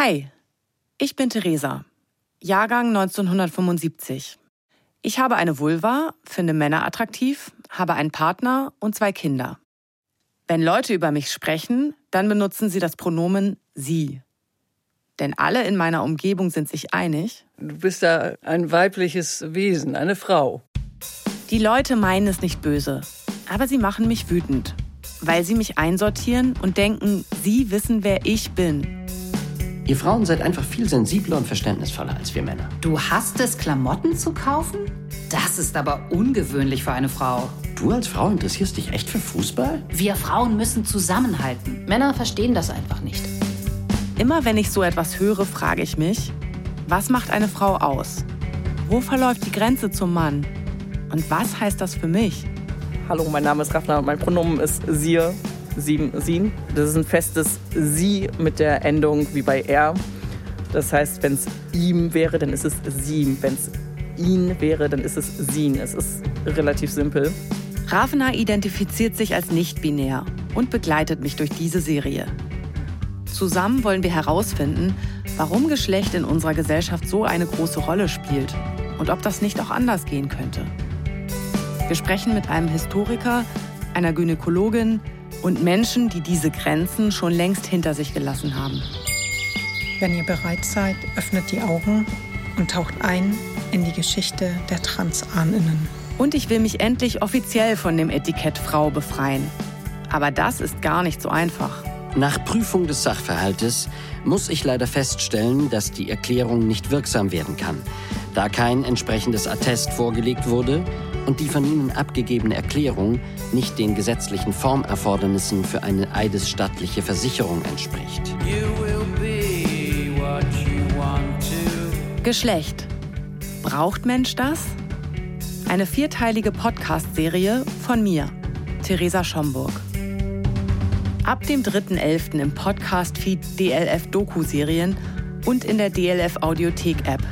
Hi, ich bin Theresa, Jahrgang 1975. Ich habe eine Vulva, finde Männer attraktiv, habe einen Partner und zwei Kinder. Wenn Leute über mich sprechen, dann benutzen sie das Pronomen sie. Denn alle in meiner Umgebung sind sich einig. Du bist da ein weibliches Wesen, eine Frau. Die Leute meinen es nicht böse, aber sie machen mich wütend, weil sie mich einsortieren und denken, sie wissen, wer ich bin. Ihr Frauen seid einfach viel sensibler und verständnisvoller als wir Männer. Du hast es, Klamotten zu kaufen? Das ist aber ungewöhnlich für eine Frau. Du als Frau interessierst dich echt für Fußball? Wir Frauen müssen zusammenhalten. Männer verstehen das einfach nicht. Immer wenn ich so etwas höre, frage ich mich, was macht eine Frau aus? Wo verläuft die Grenze zum Mann? Und was heißt das für mich? Hallo, mein Name ist Raffner und mein Pronomen ist Sie, Sieben, Sin. Das ist ein festes Sie mit der Endung wie bei er. Das heißt, wenn es ihm wäre, dann ist es sie. Wenn es ihn wäre, dann ist es sin. Es ist relativ simpel. Ravena identifiziert sich als nicht-binär und begleitet mich durch diese Serie. Zusammen wollen wir herausfinden, warum Geschlecht in unserer Gesellschaft so eine große Rolle spielt und ob das nicht auch anders gehen könnte. Wir sprechen mit einem Historiker, einer Gynäkologin und Menschen, die diese Grenzen schon längst hinter sich gelassen haben. Wenn ihr bereit seid, öffnet die Augen und taucht ein in die Geschichte der Transahninnen. Und ich will mich endlich offiziell von dem Etikett Frau befreien. Aber das ist gar nicht so einfach. Nach Prüfung des Sachverhaltes muss ich leider feststellen, dass die Erklärung nicht wirksam werden kann, da kein entsprechendes Attest vorgelegt wurde und die von Ihnen abgegebene Erklärung nicht den gesetzlichen Formerfordernissen für eine eidesstattliche Versicherung entspricht. Geschlecht. Braucht Mensch das? Eine vierteilige Podcast-Serie von mir, Theresa Schomburg. Ab dem 3.11. im Podcast-Feed DLF Doku-Serien und in der DLF Audiothek-App.